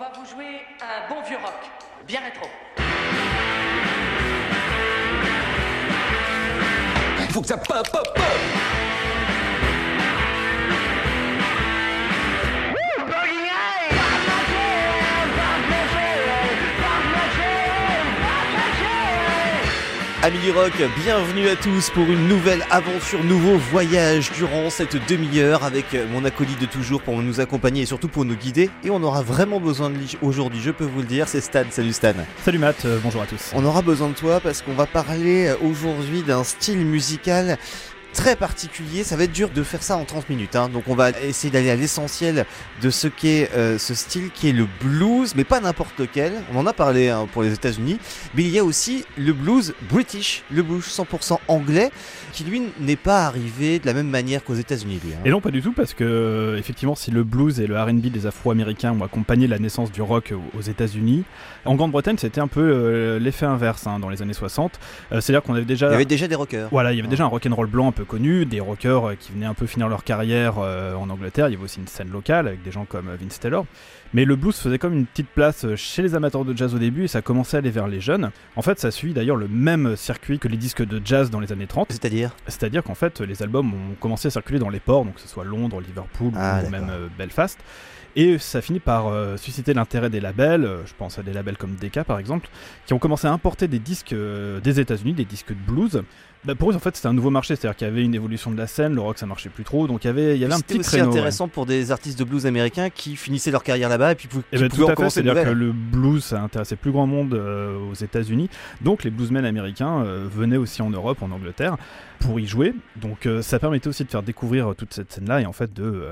va vous jouer un bon vieux rock, bien rétro. Faut que ça pop, pop, pop Amis Rock, bienvenue à tous pour une nouvelle aventure, nouveau voyage durant cette demi-heure avec mon acolyte de toujours pour nous accompagner et surtout pour nous guider. Et on aura vraiment besoin de lui aujourd'hui, je peux vous le dire, c'est Stan. Salut Stan. Salut Matt, euh, bonjour à tous. On aura besoin de toi parce qu'on va parler aujourd'hui d'un style musical très particulier. Ça va être dur de faire ça en 30 minutes. Hein. Donc on va essayer d'aller à l'essentiel de ce qu'est euh, ce style qui est le blues, mais pas n'importe lequel. On en a parlé hein, pour les États-Unis. Mais il y a aussi le blues british, le blues 100% anglais, qui lui n'est pas arrivé de la même manière qu'aux États-Unis. Hein. Et non, pas du tout, parce que euh, effectivement, si le blues et le RB des Afro-Américains ont accompagné la naissance du rock aux États-Unis, en Grande-Bretagne, c'était un peu euh, l'effet inverse dans les années 60. C'est-à-dire qu'on avait déjà. Il y avait déjà des rockers. Voilà, il y avait déjà un rock'n'roll blanc un peu connu, des rockers euh, qui venaient un peu finir leur carrière euh, en Angleterre. Il y avait aussi une scène locale avec des gens comme euh, Vince Taylor. Mais le blues faisait comme une petite place chez les amateurs de jazz au début et ça commençait à aller vers les jeunes. En fait, ça suit d'ailleurs le même circuit que les disques de jazz dans les années 30. C'est-à-dire? C'est-à-dire qu'en fait, les albums ont commencé à circuler dans les ports, donc que ce soit Londres, Liverpool ah, ou même Belfast. Et ça finit par susciter l'intérêt des labels, je pense à des labels comme Decca par exemple, qui ont commencé à importer des disques des États-Unis, des disques de blues, bah pour eux, en fait, c'était un nouveau marché, c'est-à-dire qu'il y avait une évolution de la scène, le rock ça marchait plus trop, donc il y avait, il y avait un petit aussi intéressant pour des artistes de blues américains qui finissaient leur carrière là-bas et puis qui et eh ben, tout à fait, c'est-à-dire que le blues ça intéressait plus grand monde euh, aux États-Unis, donc les bluesmen américains euh, venaient aussi en Europe, en Angleterre, pour y jouer, donc euh, ça permettait aussi de faire découvrir toute cette scène-là et en fait de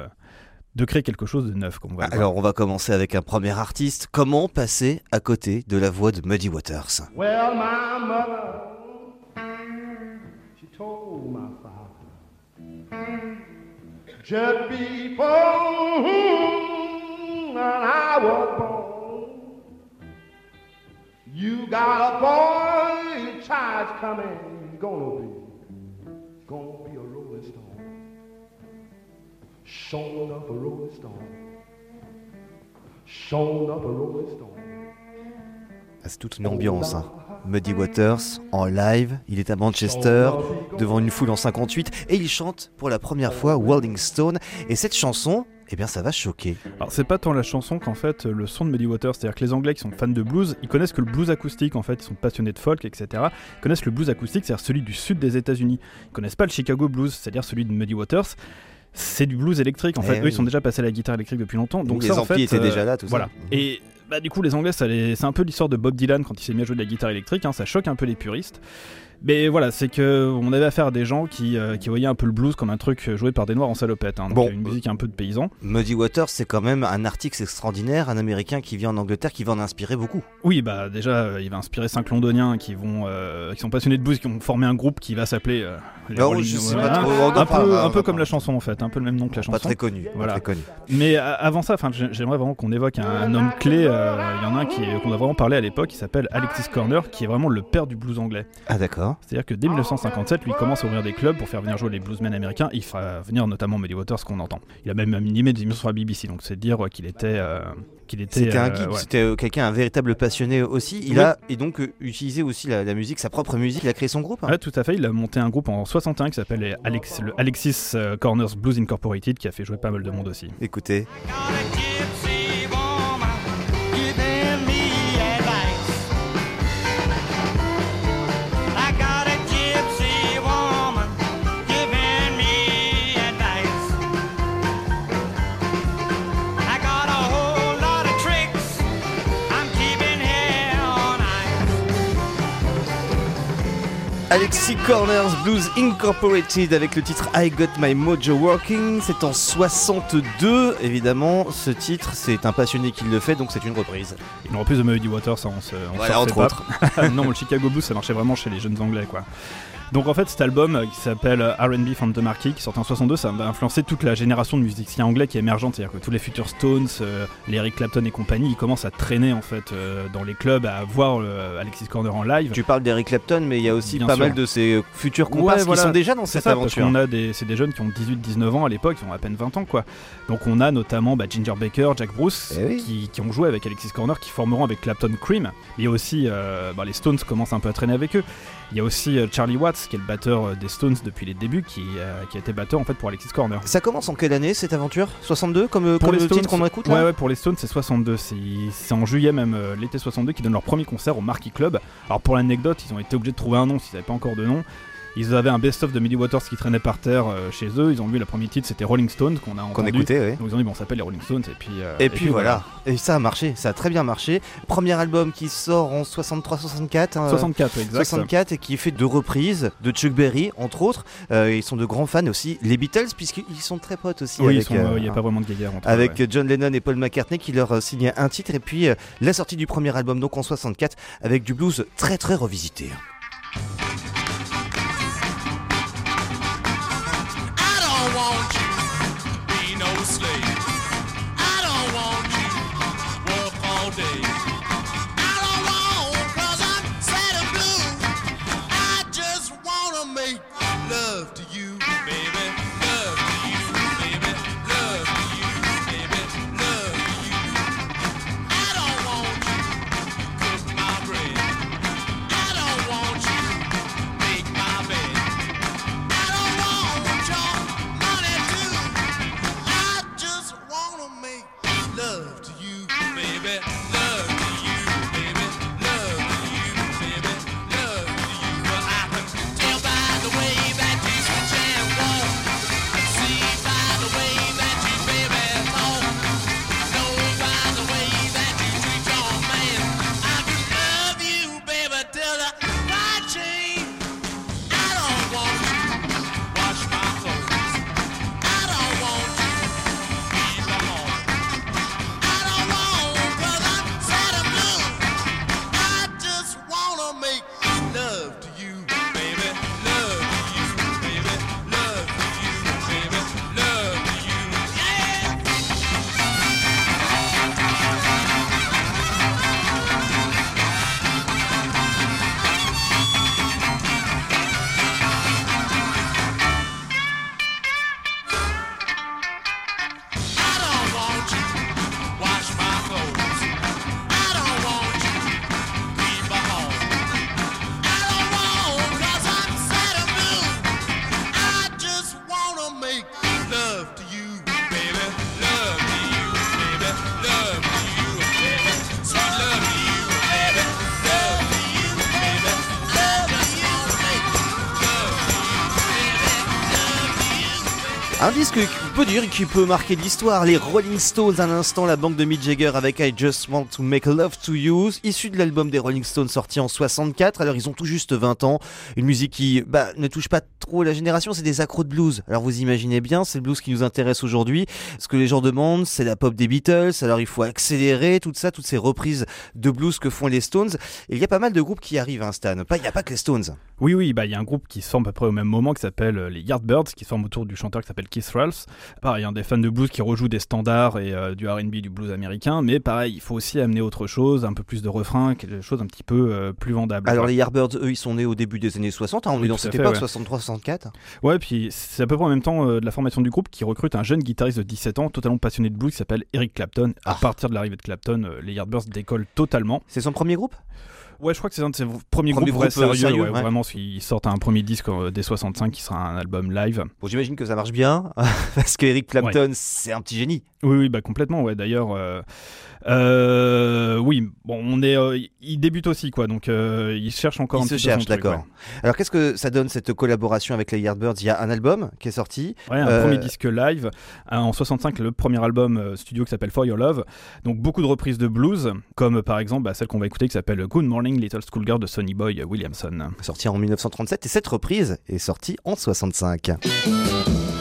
de créer quelque chose de neuf. Comme on va Alors on va commencer avec un premier artiste. Comment passer à côté de la voix de Muddy Waters? Well, my mother. Told my father just before I was born. You got a boy child coming, gonna be, gonna be a rolling stone, shown up a rolling stone, shown up a rolling stone. C'est toute une ambiance. Hein. Muddy Waters en live. Il est à Manchester devant une foule en 58 et il chante pour la première fois Rolling Stone. Et cette chanson, eh bien ça va choquer. Alors c'est pas tant la chanson qu'en fait le son de Muddy Waters, c'est-à-dire que les Anglais qui sont fans de blues, ils connaissent que le blues acoustique en fait, ils sont passionnés de folk, etc. Ils connaissent le blues acoustique, c'est-à-dire celui du sud des États-Unis. Ils connaissent pas le Chicago blues, c'est-à-dire celui de Muddy Waters. C'est du blues électrique en fait. Eh Eux ils sont déjà passés à la guitare électrique depuis longtemps. Donc, les ça, en fait, étaient déjà là, tout voilà. ça. Et bah, du coup, les Anglais, c'est un peu l'histoire de Bob Dylan quand il s'est mis à jouer de la guitare électrique. Hein, ça choque un peu les puristes. Mais voilà, c'est que on avait affaire à des gens qui, euh, qui voyaient un peu le blues comme un truc joué par des noirs en salopette. Hein, donc une musique un peu de paysan. Muddy Waters, c'est quand même un artiste extraordinaire, un américain qui vient en Angleterre, qui va en inspirer beaucoup. Oui, bah déjà, euh, il va inspirer cinq londoniens qui vont, euh, qui sont passionnés de blues, qui vont former un groupe qui va s'appeler oh, trop, un, peu, un peu comme la chanson en fait, un peu le même nom que la chanson. Pas très connu. Voilà. Très connu. Mais avant ça, enfin, j'aimerais vraiment qu'on évoque un, homme clé. Il y en a un qu'on a vraiment parlé à l'époque, qui s'appelle Alexis Corner, qui est vraiment le père du blues anglais. Ah d'accord. C'est-à-dire que dès 1957, lui commence à ouvrir des clubs pour faire venir jouer les bluesmen américains. Il fera venir notamment Muddy Waters, qu'on entend. Il a même minimé des émissions sur la BBC, donc c'est dire qu'il était. Euh, qu'il était c'était un guide, c'était euh, quelqu'un, un véritable passionné aussi. Il a et donc euh, utilisé aussi la, musique, sa propre musique. Il a créé son groupe. Hein. tout à fait. Il a monté un groupe en 61 qui s'appelle Alex, le Alexis Corners Blues Incorporated, qui a fait jouer pas mal de monde aussi. Écoutez. Alexis Corners Blues Incorporated avec le titre I Got My Mojo Working. C'est en 62, évidemment. Ce titre, c'est un passionné qui le fait, donc c'est une reprise. Une reprise de Muddy Waters, ça, on se, on entre autres. non, le Chicago Blues, ça marchait vraiment chez les jeunes anglais, quoi. Donc en fait cet album euh, qui s'appelle euh, R&B from the Marquis qui sort en 62 ça va influencer toute la génération de musiciens anglais qui est émergente c'est-à-dire que tous les futurs Stones, euh, les Eric Clapton et compagnie ils commencent à traîner en fait euh, dans les clubs à voir euh, Alexis Corner en live. Tu parles d'Eric Clapton, mais il y a aussi Bien pas sûr. mal de ces futurs Ouais, voilà. qui sont déjà dans cette ça, parce aventure. qu'on a des, c'est des jeunes qui ont 18-19 ans à l'époque, qui ont à peine 20 ans quoi. Donc on a notamment bah, Ginger Baker, Jack Bruce, Eh oui. qui, qui ont joué avec Alexis Corner, qui formeront avec Clapton Cream. Il y a aussi, bah, les Stones commencent un peu à traîner avec eux. Il y a aussi euh, Charlie Watts, qui est le batteur euh, des Stones depuis les débuts, qui, euh, qui a été batteur en fait pour Alexis Corner. Ça commence en quelle année cette aventure? 62 comme, Pour comme les le Stones, titre qu'on écoute là? Ouais, ouais, pour les Stones, c'est 62. C'est c'est en juillet même, euh, l'été 62, qui donnent leur premier concert au Marquis Club. Alors pour l'anecdote, ils ont été obligés de trouver un nom s'ils n'avaient pas encore de nom. Ils avaient un best-of de Millie Waters qui traînait par terre euh, chez eux. Ils ont vu le premier titre, c'était Rolling Stone qu'on a Qu'on entendu. écoutait, ouais. Donc ils ont dit bon, on s'appelle les Rolling Stones et puis. euh, Et, puis, voilà. Et ça a marché, ça a très bien marché. Premier album qui sort en 63-64. hein, 64, ouais, exact. 64 et qui est fait de reprises de Chuck Berry entre autres. Euh, ils sont de grands fans aussi. Les Beatles puisqu'ils sont très potes aussi Oui, il n'y a pas vraiment de guéguerre entre eux, avec ouais. John Lennon et Paul McCartney qui leur signaient un titre et puis la sortie du premier album donc en 64 avec du blues très très revisité. Un qui peut dire qui peut marquer l'histoire. Les Rolling Stones à l'instant, la banque de Mick Jagger avec I Just Want to Make Love to You, issu de l'album des Rolling Stones sorti en 64. Alors ils ont tout juste 20 ans. Une musique qui bah, ne touche pas trop la génération, c'est des accros de blues. Alors vous imaginez bien, c'est le blues qui nous intéresse aujourd'hui. Ce que les gens demandent, c'est la pop des Beatles. Alors il faut accélérer tout ça, toutes ces reprises de blues que font les Stones. Et il y a pas mal de groupes qui arrivent, hein, Stan. Il n'y a pas que les Stones. Oui, oui, bah il y a un groupe qui se forme à peu près au même moment qui s'appelle euh, les Yardbirds, qui se forme autour du chanteur qui s'appelle Keith Ralph. Pareil, hein, des fans de blues qui rejouent des standards et euh, du R&B, du blues américain, mais pareil, il faut aussi amener autre chose, un peu plus de refrains, quelque chose un petit peu euh, plus vendable. Alors les Yardbirds, eux, ils sont nés au début des années 60. hein, on Oui, est dans cette époque, ouais. 63-64. Ouais, puis c'est à peu près en même temps euh, de la formation du groupe qui recrute un jeune guitariste de 17 ans, totalement passionné de blues, qui s'appelle Eric Clapton. À Ah. partir de l'arrivée de Clapton, les Yardbirds décollent totalement. C'est son premier groupe? Ouais, je crois que c'est un de ses premiers Premier groupes groupe, euh, sérieux, sérieux, ouais, ouais. vraiment, ils sortent un premier disque euh, dès 65 qui sera un album live. Bon, j'imagine que ça marche bien, parce que Eric Clapton, c'est un petit génie. Oui, oui, bah complètement, ouais. D'ailleurs, euh, euh, oui, bon, on est, euh, il débute aussi, quoi. Donc, euh, il cherche encore Il un se petit cherche, d'accord. ouais. Alors, qu'est-ce que ça donne cette collaboration avec les Yardbirds? Il y a un album qui est sorti. Ouais, un premier disque live. En 65, le premier album studio qui s'appelle For Your Love. Donc, beaucoup de reprises de blues, comme par exemple bah, celle qu'on va écouter qui s'appelle Good Morning Little Schoolgirl de Sonny Boy Williamson. Sorti en 1937 et cette reprise est sortie en 65.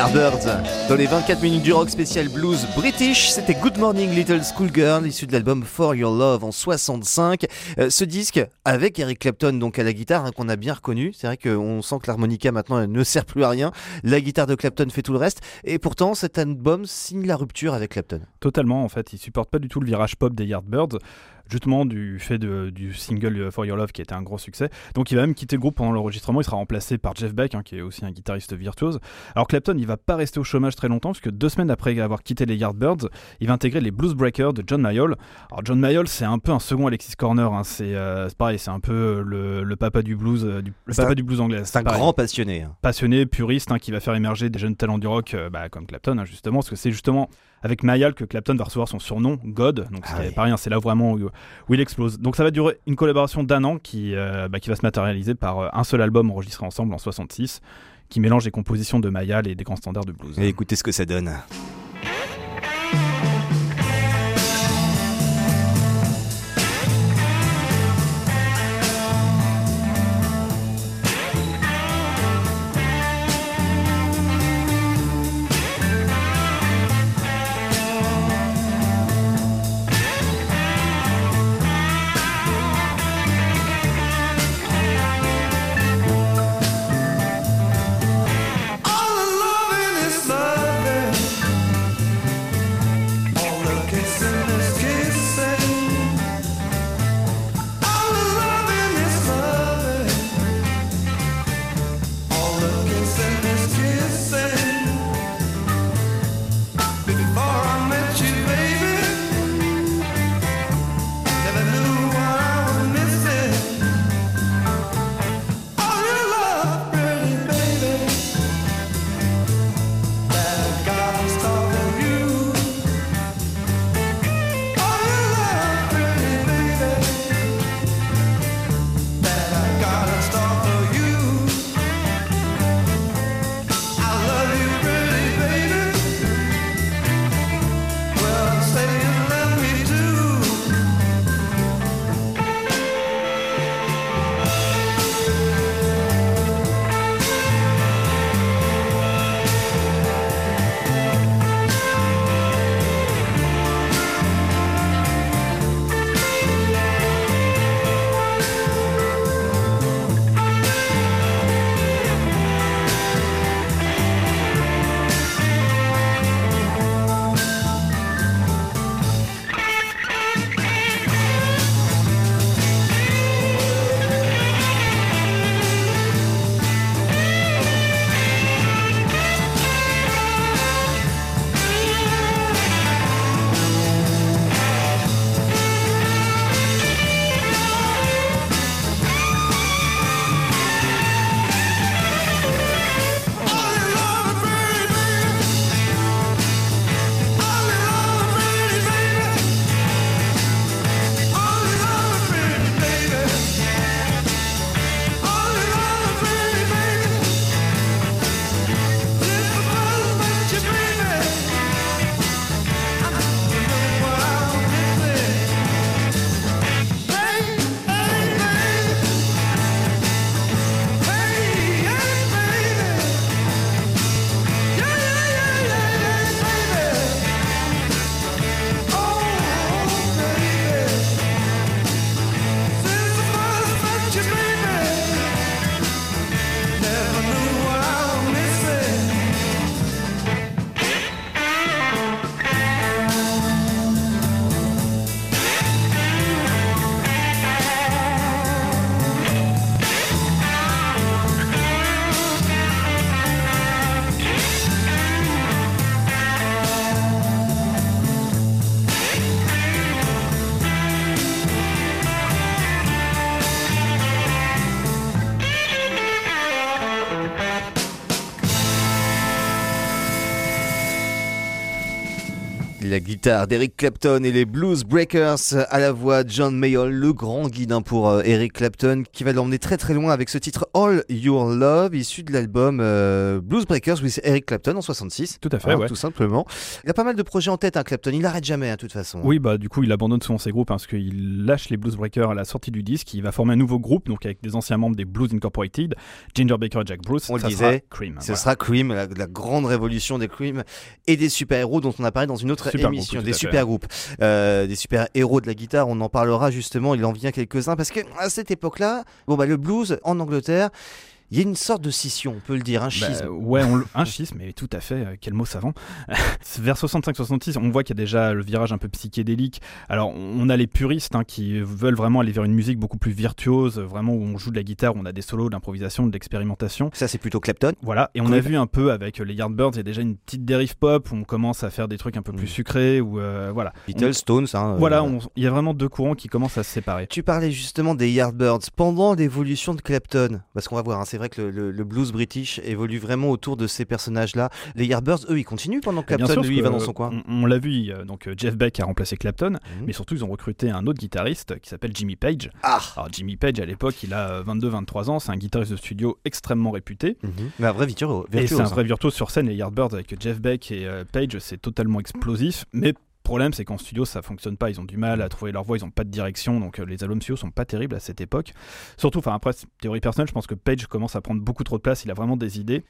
Yardbirds, dans les 24 minutes du rock spécial blues british, c'était Good Morning Little Schoolgirl, issu de l'album For Your Love en 65. Euh, ce disque, avec Eric Clapton donc à la guitare, hein, qu'on a bien reconnu, c'est vrai qu'on sent que l'harmonica maintenant ne sert plus à rien, la guitare de Clapton fait tout le reste, et pourtant cet album signe la rupture avec Clapton. Totalement, en fait. Il supporte pas du tout le virage pop des Yardbirds, justement du fait de- du single For Your Love qui a été un gros succès. Donc il va même quitter le groupe pendant l'enregistrement. Il sera remplacé par Jeff Beck, hein, qui est aussi un guitariste virtuose. Alors Clapton, il va pas rester au chômage très longtemps, puisque deux semaines après avoir quitté les Yardbirds, il va intégrer les Blues Breakers de John Mayall. Alors John Mayall, c'est un peu un second Alexis Corner. hein. C'est euh, c'est pareil, c'est un peu le, le papa du blues, euh, du, le papa un- du blues anglais. C'est un pareil grand passionné. hein. passionné, puriste, hein, qui va faire émerger des jeunes talents du rock euh, bah, comme Clapton, justement, parce que c'est justement avec Mayall que Clapton va recevoir son surnom, God, donc Ah c'est oui. pas rien, c'est là vraiment où, où il explose. Donc ça va durer une collaboration d'un an qui, euh, bah, qui va se matérialiser par euh, un seul album enregistré ensemble en 66, qui mélange les compositions de Mayall et des grands standards de blues. Et écoutez ce que ça donne. La guitare d'Eric Clapton et les Blues Breakers à la voix de John Mayall, le grand guide hein, pour euh, Eric Clapton, qui va l'emmener très très loin avec ce titre All Your Love, issu de l'album euh, Blues Breakers with Eric Clapton en 66. Tout à fait, Hein, ouais. Tout simplement. Il a pas mal de projets en tête, hein, Clapton. Il n'arrête jamais, hein, de toute façon. Oui, bah du coup, il abandonne souvent ses groupes parce qu'il lâche les Blues Breakers à la sortie du disque. Il va former un nouveau groupe, donc avec des anciens membres des Blues Incorporated, Ginger Baker et Jack Bruce. On le disait, sera Cream. Ce voilà. sera Cream, la, la grande révolution des Cream et des super-héros dont on a parlé dans une autre Super émission. des à fait. super-groupes, euh, des super-héros de la guitare. On en parlera justement, il en vient quelques-uns parce que à cette époque-là, bon bah le blues en Angleterre, il y a une sorte de scission, on peut le dire, un Bah, schisme. ouais, on le- un schisme, mais tout à fait, euh, quel mot savant. Vers 65-66, on voit qu'il y a déjà le virage un peu psychédélique. Alors, on a les puristes hein, qui veulent vraiment aller vers une musique beaucoup plus virtuose, vraiment où on joue de la guitare, où on a des solos, de l'improvisation, de l'expérimentation. Ça c'est plutôt Clapton. Voilà, et on a vu un peu avec les Yardbirds, il y a déjà une petite dérive pop où on commence à faire des trucs un peu plus Mm. sucrés, ou euh, voilà. Beatles, On- Stones. hein, euh, Voilà, on- il y a vraiment deux courants qui commencent à se séparer. Tu parlais justement des Yardbirds pendant l'évolution de Clapton, parce qu'on va voir, hein, c'est vrai que le, le- le blues british évolue vraiment autour de ces personnages-là. Les Yardbirds, eux, ils continuent pendant que bien Clapton, sûr, lui, il va dans son coin. On, on l'a vu, donc euh, Jeff Beck a remplacé Clapton, Mhm. mais surtout ils ont recruté un autre guitariste qui s'appelle Jimmy Page. Ah Alors Jimmy Page à l'époque, il a 22-23 ans, c'est un guitariste de studio extrêmement réputé. Mhm. Mais un vrai virtuose. Et c'est un virtuose, vrai virtuose sur scène, les Yardbirds avec Jeff Beck et euh, Page, c'est totalement explosif. Mais problème, c'est qu'en studio, ça fonctionne pas. Ils ont du mal à trouver leur voix, ils ont pas de direction, donc euh, les albums studio sont pas terribles à cette époque. Surtout, enfin après, théorie personnelle, je pense que Page commence à prendre beaucoup trop de place, il a vraiment des idées.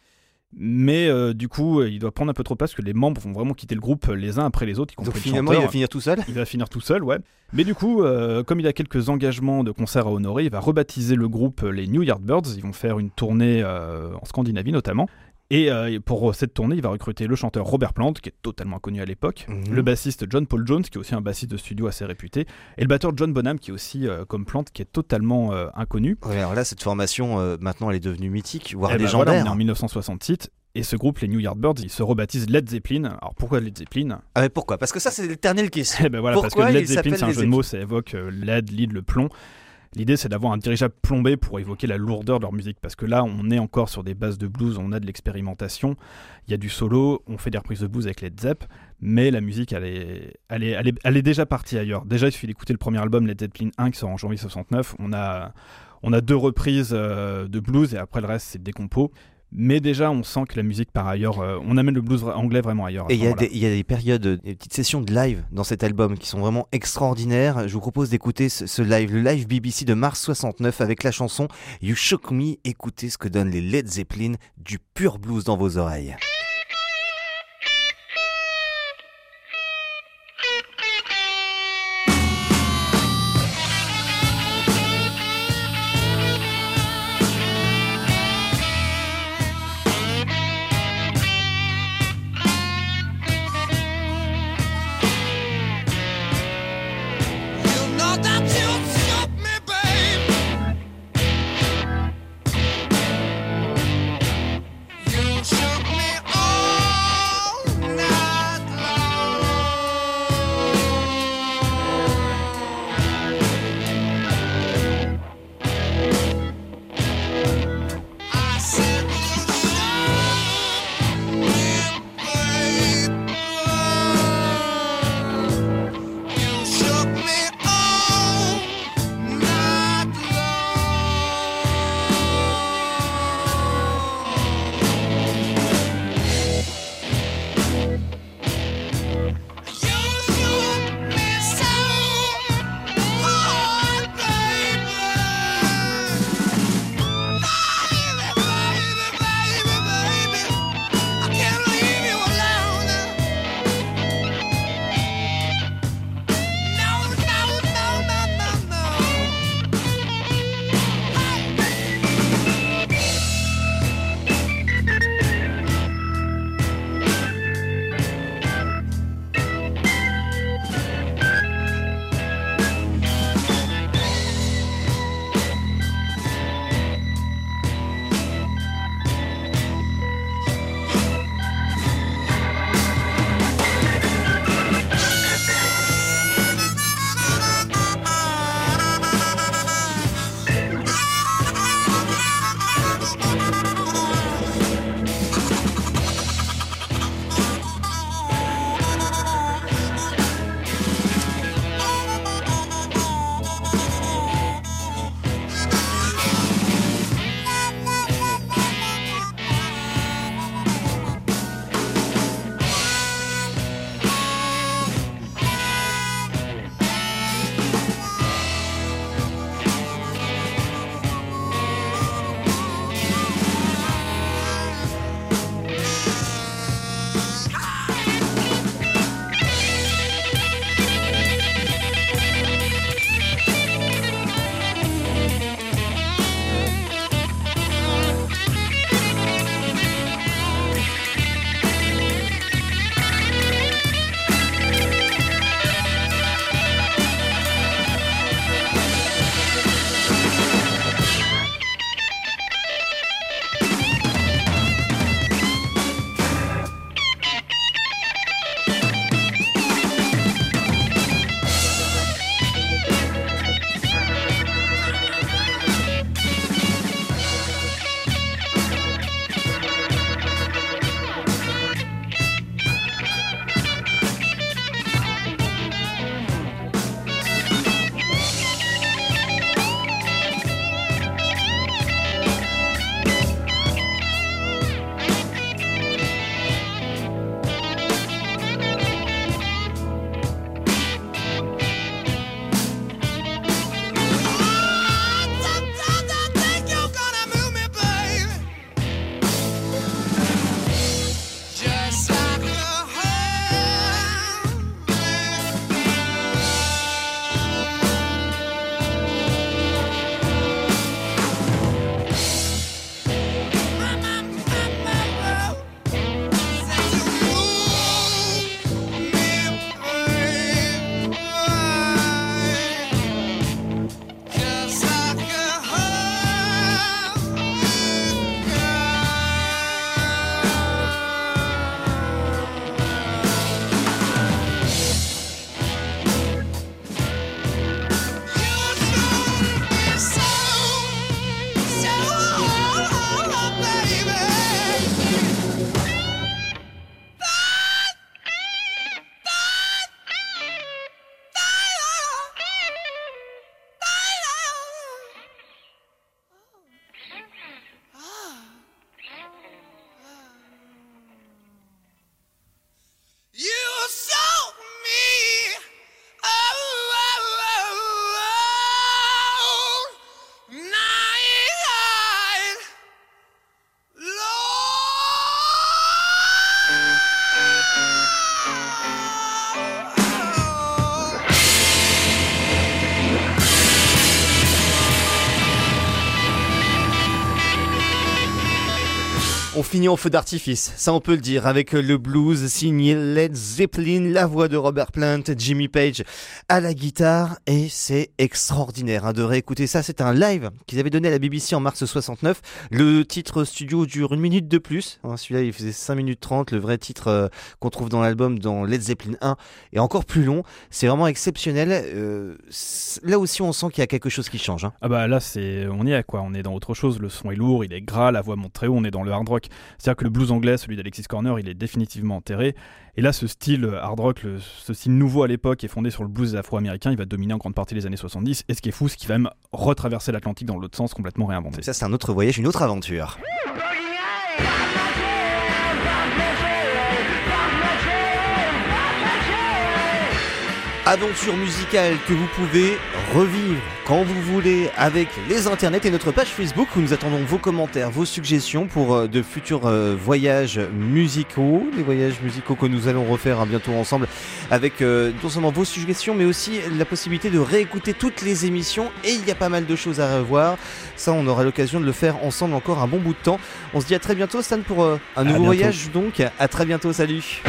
Mais euh, du coup, euh, il doit prendre un peu trop de place parce que les membres vont vraiment quitter le groupe les uns après les autres, y Donc le finalement, il va finir tout seul? Il va finir tout seul, ouais. Mais du coup, euh, comme il a quelques engagements de concerts à honorer, il va rebaptiser le groupe les New Yardbirds. Ils vont faire une tournée euh, en Scandinavie notamment. Et euh, pour cette tournée, il va recruter le chanteur Robert Plant, qui est totalement inconnu à l'époque, Mhm. le bassiste John Paul Jones, qui est aussi un bassiste de studio assez réputé, et le batteur John Bonham, qui est aussi, euh, comme Plant, qui est totalement euh, inconnu. Ouais, alors là, cette formation, euh, maintenant, elle est devenue mythique, voire Eh ben légendaire. voilà, on est en 1968. Et ce groupe, les New Yardbirds, ils se rebaptisent Led Zeppelin. Alors pourquoi Led Zeppelin? Ah mais pourquoi? Parce que ça, c'est l'éternelle question. Eh ben voilà, parce Pourquoi que Led Zeppelin, c'est un jeu de mots, ça évoque euh, LED, lead, le plomb. L'idée, c'est d'avoir un dirigeable plombé pour évoquer la lourdeur de leur musique. Parce que là, on est encore sur des bases de blues, on a de l'expérimentation, il y a du solo, on fait des reprises de blues avec Led Zepp, mais la musique, elle est, elle est, elle est, elle est déjà partie ailleurs. Déjà, il suffit d'écouter le premier album, Led Zeppelin 1, qui sort en janvier 69. On a, on a deux reprises euh, de blues et après le reste, c'est des compos. Mais déjà, on sent que la musique par ailleurs, euh, on amène le blues anglais vraiment ailleurs. Et il y, a des- périodes, des petites sessions de live dans cet album qui sont vraiment extraordinaires. Je vous propose d'écouter ce, ce live, le live BBC de mars 69 avec la chanson You Shook Me. Écoutez ce que donnent les Led Zeppelin, du pur blues dans vos oreilles. On finit en feu d'artifice, ça on peut le dire, avec le blues signé Led Zeppelin, la voix de Robert Plant, Jimmy Page à la guitare, et c'est extraordinaire hein, de réécouter ça. C'est un live qu'ils avaient donné à la BBC en mars 69. Le titre studio dure une minute de plus. hein, Celui-là, il faisait 5 minutes 30. Le vrai titre euh, qu'on trouve dans l'album, dans Led Zeppelin 1, est encore plus long. C'est vraiment exceptionnel. Euh, là aussi, on sent qu'il y a quelque chose qui change. hein. Ah bah là, c'est, on y est quoi, on est dans autre chose. Le son est lourd, il est gras, la voix monte très haut, on est dans le hard rock. C'est-à-dire que le blues anglais, celui d'Alexis Corner, il est définitivement enterré. Et là, ce style hard rock, ce style nouveau à l'époque, est fondé sur le blues afro-américain. Il va dominer en grande partie les années 70. Et ce qui est fou, c'est qu'il va même retraverser l'Atlantique dans l'autre sens, complètement réinventé. Ça, c'est un autre voyage, une autre aventure. Aventure musicale que vous pouvez revivre quand vous voulez avec les internets et notre page Facebook où nous attendons vos commentaires, vos suggestions pour euh, de futurs euh, voyages musicaux, les voyages musicaux que nous allons refaire hein, bientôt ensemble avec euh, non seulement vos suggestions mais aussi la possibilité de réécouter toutes les émissions et il y a pas mal de choses à revoir. Ça, on aura l'occasion de le faire ensemble encore un bon bout de temps. On se dit à très bientôt Stan pour euh, un nouveau voyage donc. À très bientôt, salut.